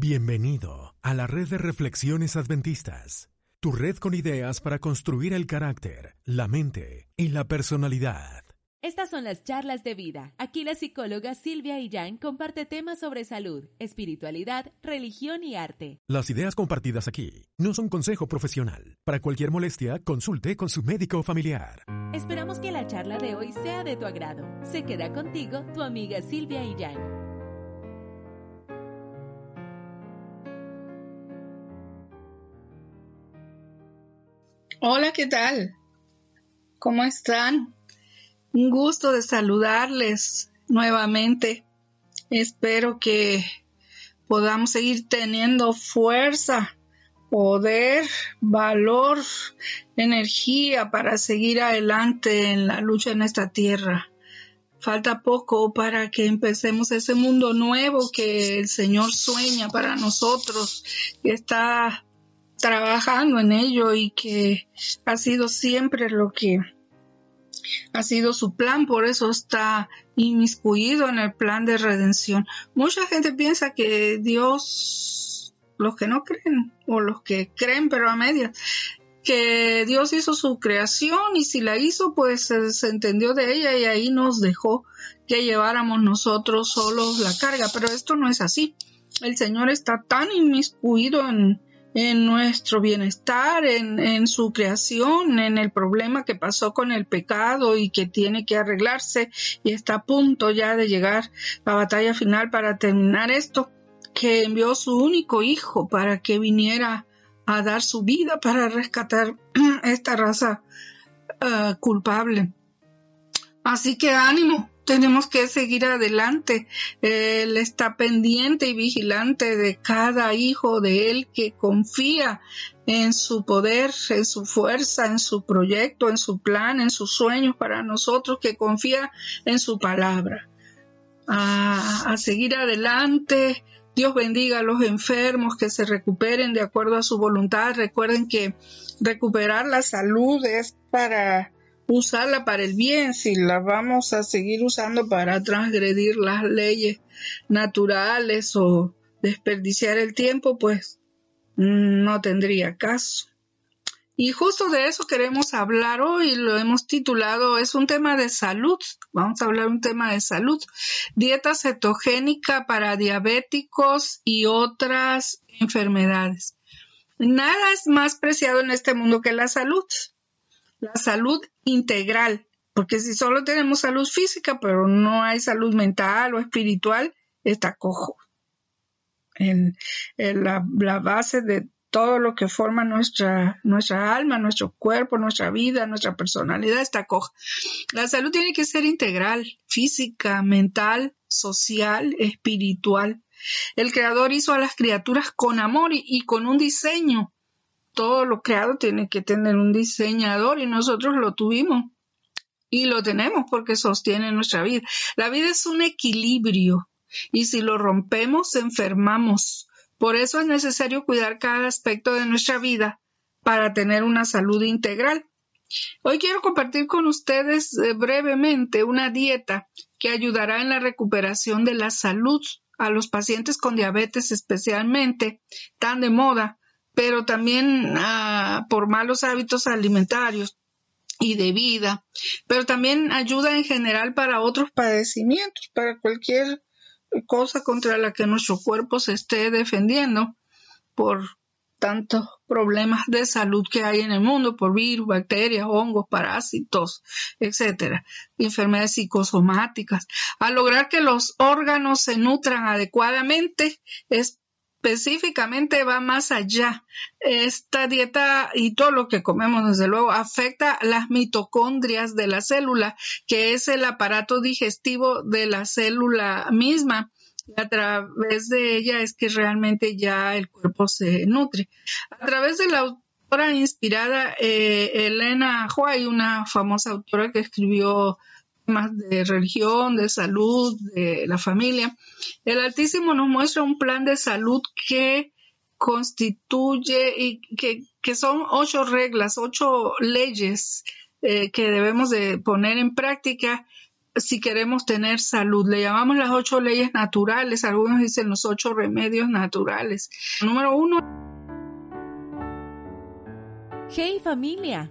Bienvenido a la red de reflexiones adventistas, tu red con ideas para construir el carácter, la mente y la personalidad. Estas son las charlas de vida. Aquí la psicóloga Silvia Illán comparte temas sobre salud, espiritualidad, religión y arte. Las ideas compartidas aquí no son consejo profesional. Para cualquier molestia, consulte con su médico familiar. Esperamos que la charla de hoy sea de tu agrado. Se queda contigo tu amiga Silvia Illán. Hola, ¿qué tal? ¿Cómo están? Un gusto de saludarles nuevamente. Espero que podamos seguir teniendo fuerza, poder, valor, energía para seguir adelante en la lucha en esta tierra. Falta poco para que empecemos ese mundo nuevo que el Señor sueña para nosotros, que está trabajando en ello y que ha sido siempre lo que ha sido su plan, por eso está inmiscuido en el plan de redención. Mucha gente piensa que Dios, los que no creen o los que creen pero a medias, que Dios hizo su creación y si la hizo pues se, entendió de ella y ahí nos dejó que lleváramos nosotros solos la carga, pero esto no es así. El Señor está tan inmiscuido en, en nuestro bienestar, en, su creación, en el problema que pasó con el pecado y que tiene que arreglarse y está a punto ya de llegar la batalla final para terminar esto, que envió su único hijo para que viniera a dar su vida para rescatar esta raza ah, culpable. Así que ánimo, tenemos que seguir adelante. Él está pendiente y vigilante de cada hijo de Él que confía en su poder, en su fuerza, en su proyecto, en su plan, en sus sueños para nosotros, que confía en su palabra. A, seguir adelante. Dios bendiga a los enfermos que se recuperen de acuerdo a su voluntad. Recuerden que recuperar la salud es para usarla para el bien, si la vamos a seguir usando para transgredir las leyes naturales o desperdiciar el tiempo, pues no tendría caso. Y justo de eso queremos hablar hoy, lo hemos titulado, es un tema de salud, vamos a hablar un tema de salud, dieta cetogénica para diabéticos y otras enfermedades. Nada es más preciado en este mundo que la salud la salud integral, porque si solo tenemos salud física, pero no hay salud mental o espiritual, está cojo. En, la, base de todo lo que forma nuestra, nuestra alma, nuestro cuerpo, nuestra vida, nuestra personalidad está coja. La salud tiene que ser integral, física, mental, social, espiritual. El Creador hizo a las criaturas con amor y con un diseño todo lo creado tiene que tener un diseñador y nosotros lo tuvimos y lo tenemos porque sostiene nuestra vida. La vida es un equilibrio y si lo rompemos enfermamos. Por eso es necesario cuidar cada aspecto de nuestra vida para tener una salud integral. Hoy quiero compartir con ustedes eh, brevemente una dieta que ayudará en la recuperación de la salud a los pacientes con diabetes especialmente, tan de moda, pero también ah, por malos hábitos alimentarios y de vida, pero también ayuda en general para otros padecimientos, para cualquier cosa contra la que nuestro cuerpo se esté defendiendo por tantos problemas de salud que hay en el mundo por virus, bacterias, hongos, parásitos, etcétera, enfermedades psicosomáticas. Al lograr que los órganos se nutran adecuadamente es específicamente va más allá. Esta dieta y todo lo que comemos, desde luego, afecta las mitocondrias de la célula, que es el aparato digestivo de la célula misma. Y a través de ella es que realmente ya el cuerpo se nutre. A través de la autora inspirada eh, Elena Huay, una famosa autora que escribió más de religión, de salud, de la familia. El Altísimo nos muestra un plan de salud que constituye y que, son ocho reglas, ocho leyes eh, que debemos de poner en práctica si queremos tener salud. Le llamamos las ocho leyes naturales, algunos dicen los ocho remedios naturales. Número uno. Hey familia,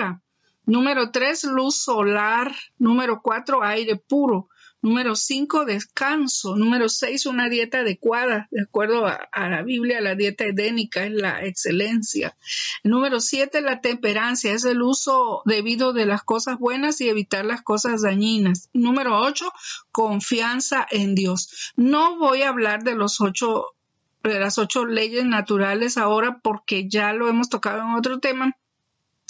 Número tres, luz solar. Número cuatro, aire puro. Número cinco, descanso. Número seis, una dieta adecuada. De acuerdo a, la Biblia, la dieta edénica es la excelencia. Número siete, la temperancia. Es el uso debido de las cosas buenas y evitar las cosas dañinas. Número ocho, confianza en Dios. No voy a hablar de los ocho de las ocho leyes naturales ahora porque ya lo hemos tocado en otro tema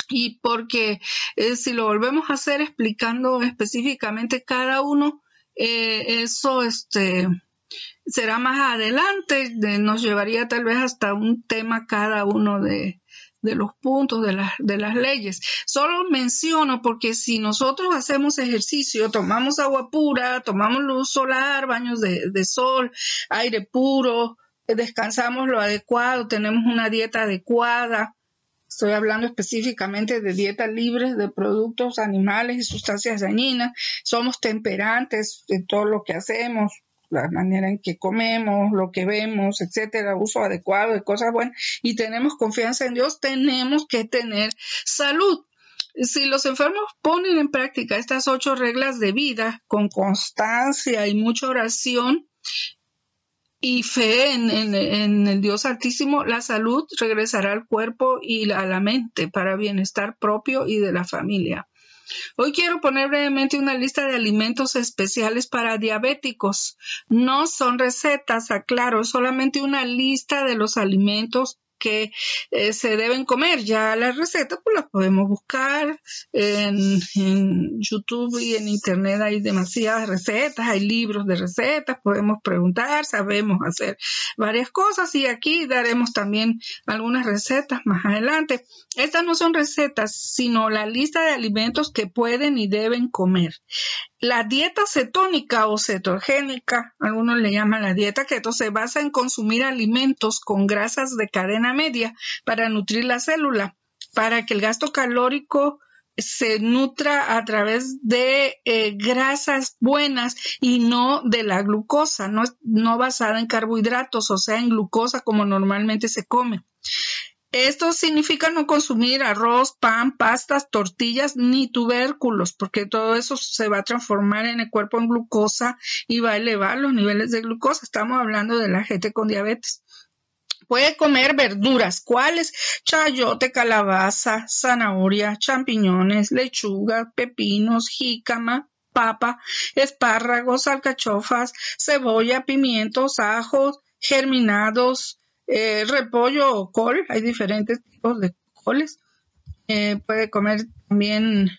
y porque eh, si lo volvemos a hacer explicando específicamente cada uno, eh, eso este, será más adelante, nos llevaría tal vez hasta un tema cada uno de, los puntos de, de las leyes. Solo menciono porque si nosotros hacemos ejercicio, tomamos agua pura, tomamos luz solar, baños de, de sol, aire puro, descansamos lo adecuado, tenemos una dieta adecuada, Estoy hablando específicamente de dietas libres de productos animales y sustancias dañinas. Somos temperantes en todo lo que hacemos, la manera en que comemos, lo que vemos, etcétera, uso adecuado de cosas buenas y tenemos confianza en Dios, tenemos que tener salud. Si los enfermos ponen en práctica estas ocho reglas de vida con constancia y mucha oración, y fe en, el Dios Altísimo, la salud regresará al cuerpo y a la mente para bienestar propio y de la familia. Hoy quiero poner brevemente una lista de alimentos especiales para diabéticos. No son recetas, aclaro, solamente una lista de los alimentos que eh, se deben comer. Ya las recetas pues las podemos buscar en, YouTube y en Internet hay demasiadas recetas, hay libros de recetas, podemos preguntar, sabemos hacer varias cosas y aquí daremos también algunas recetas más adelante. Estas no son recetas, sino la lista de alimentos que pueden y deben comer. La dieta cetónica o cetogénica, algunos le llaman la dieta keto, se basa en consumir alimentos con grasas de cadena media para nutrir la célula, para que el gasto calórico se nutra a través de eh, grasas buenas y no de la glucosa, no, no basada en carbohidratos, o sea, en glucosa como normalmente se come. Esto significa no consumir arroz, pan, pastas, tortillas ni tubérculos, porque todo eso se va a transformar en el cuerpo en glucosa y va a elevar los niveles de glucosa. Estamos hablando de la gente con diabetes. Puede comer verduras, ¿cuáles? Chayote, calabaza, zanahoria, champiñones, lechuga, pepinos, jícama, papa, espárragos, alcachofas, cebolla, pimientos, ajos, germinados, eh, repollo o col, hay diferentes tipos de coles. Eh, puede comer también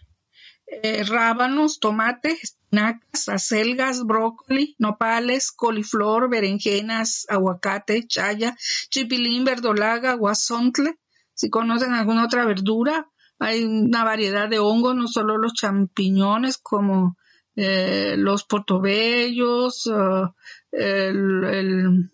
eh, rábanos, tomates, espinacas, acelgas, brócoli, nopales, coliflor, berenjenas, aguacate, chaya, chipilín, verdolaga, guasontle. Si conocen alguna otra verdura, hay una variedad de hongos, no solo los champiñones como los portobellos, el, el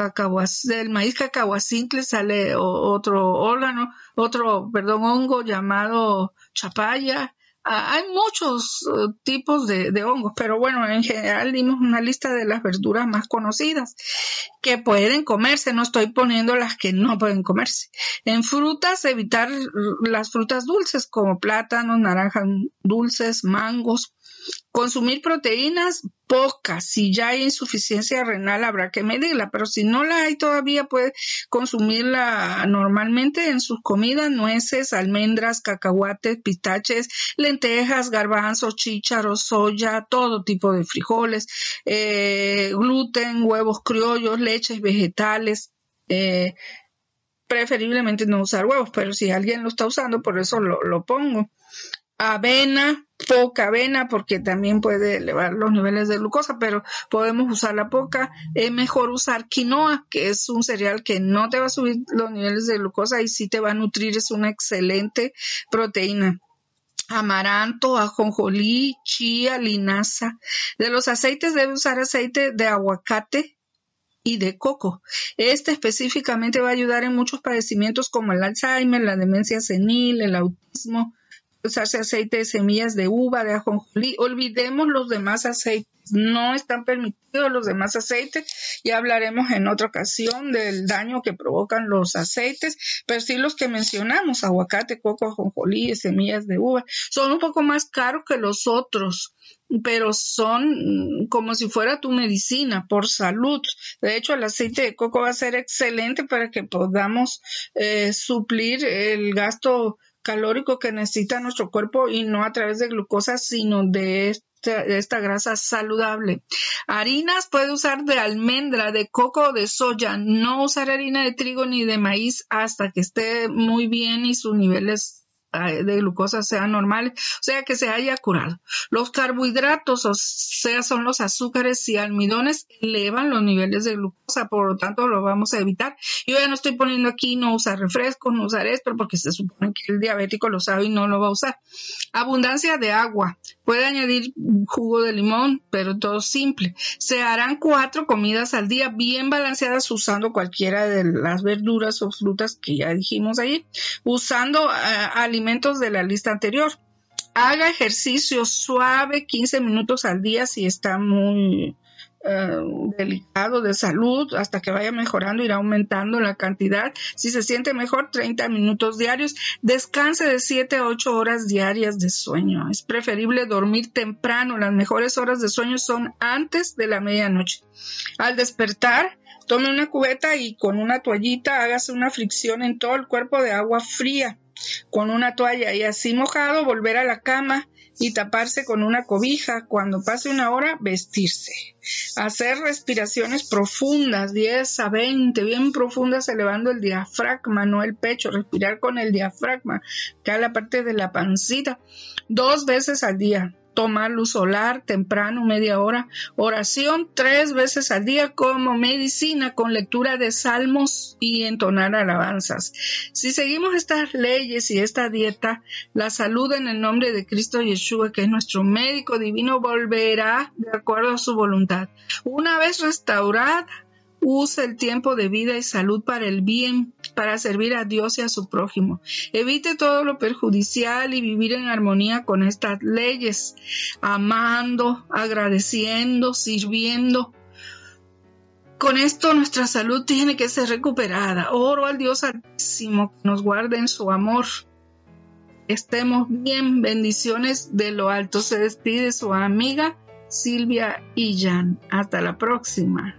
ah, del maíz cacahuacintle sale otro órgano, otro, perdón, hongo llamado chapaya. Ah, hay muchos uh, tipos de, de, hongos, pero bueno, en general dimos una lista de las verduras más conocidas que pueden comerse. No estoy poniendo las que no pueden comerse. En frutas, evitar las frutas dulces como plátanos, naranjas dulces, mangos, Consumir proteínas, pocas. Si ya hay insuficiencia renal, habrá que medirla, pero si no la hay todavía, puede consumirla normalmente en sus comidas, nueces, almendras, cacahuates, pistaches, lentejas, garbanzos, chícharos, soya, todo tipo de frijoles, eh, gluten, huevos criollos, leches vegetales. Eh, preferiblemente no usar huevos, pero si alguien lo está usando, por eso lo pongo. Avena, poca avena porque también puede elevar los niveles de glucosa, pero podemos usar la poca. Es mejor usar quinoa, que es un cereal que no te va a subir los niveles de glucosa y sí te va a nutrir, es una excelente proteína amaranto, ajonjolí, chía, linaza. De los aceites debe usar aceite de aguacate y de coco. Este específicamente va a ayudar en muchos padecimientos como el Alzheimer, la demencia senil, el autismo, usarse aceite de semillas de uva, de ajonjolí. Olvidemos los demás aceites. No están permitidos los demás aceites. Ya hablaremos en otra ocasión del daño que provocan los aceites, pero sí los que mencionamos, aguacate, coco, ajonjolí, semillas de uva, son un poco más caros que los otros, pero son como si fuera tu medicina por salud. De hecho, el aceite de coco va a ser excelente para que podamos eh, suplir el gasto calórico que necesita nuestro cuerpo y no a través de glucosa, sino de esta, grasa saludable. Harinas puede usar de almendra, de coco o de soya. No usar harina de trigo ni de maíz hasta que esté muy bien y sus niveles de glucosa sea normal, o sea que se haya curado. Los carbohidratos, o sea, son los azúcares y almidones, elevan los niveles de glucosa, por lo tanto lo vamos a evitar. Yo ya no estoy poniendo aquí no usar refrescos, no usar esto, porque se supone que el diabético lo sabe y no lo va a usar. Abundancia de agua. Puede añadir jugo de limón, pero todo simple. Se harán cuatro comidas al día bien balanceadas usando cualquiera de las verduras o frutas que ya dijimos ahí, usando alimentos alimentos de la lista anterior. Haga ejercicio suave 15 minutos al día si está muy eh, delicado de salud hasta que vaya mejorando irá aumentando la cantidad. Si se siente mejor 30 minutos diarios. Descanse de 7 a 8 horas diarias de sueño. Es preferible dormir temprano. Las mejores horas de sueño son antes de la medianoche. Al despertar tome una cubeta y con una toallita hágase una fricción en todo el cuerpo de agua fría. Con una toalla y así mojado volver a la cama y taparse con una cobija. Cuando pase una hora, vestirse. Hacer respiraciones profundas, 10 a 20, bien profundas, elevando el diafragma, no el pecho. Respirar con el diafragma, que es la parte de la pancita, dos veces al día tomar luz solar temprano, media hora, oración tres veces al día como medicina con lectura de salmos y entonar alabanzas. Si seguimos estas leyes y esta dieta, la salud en el nombre de Cristo Yeshua, que es nuestro médico divino, volverá de acuerdo a su voluntad. Una vez restaurada, Usa el tiempo de vida y salud para el bien, para servir a Dios y a su prójimo. Evite todo lo perjudicial y vivir en armonía con estas leyes, amando, agradeciendo, sirviendo. Con esto nuestra salud tiene que ser recuperada. Oro al Dios Altísimo que nos guarde en su amor. Estemos bien, bendiciones de lo alto. Se despide su amiga Silvia Illan. Hasta la próxima.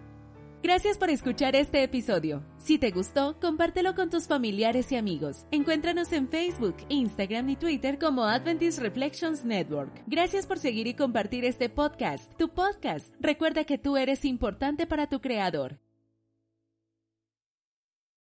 Gracias por escuchar este episodio. Si te gustó, compártelo con tus familiares y amigos. Encuéntranos en Facebook, Instagram y Twitter como Adventist Reflections Network. Gracias por seguir y compartir este podcast, tu podcast. Recuerda que tú eres importante para tu creador.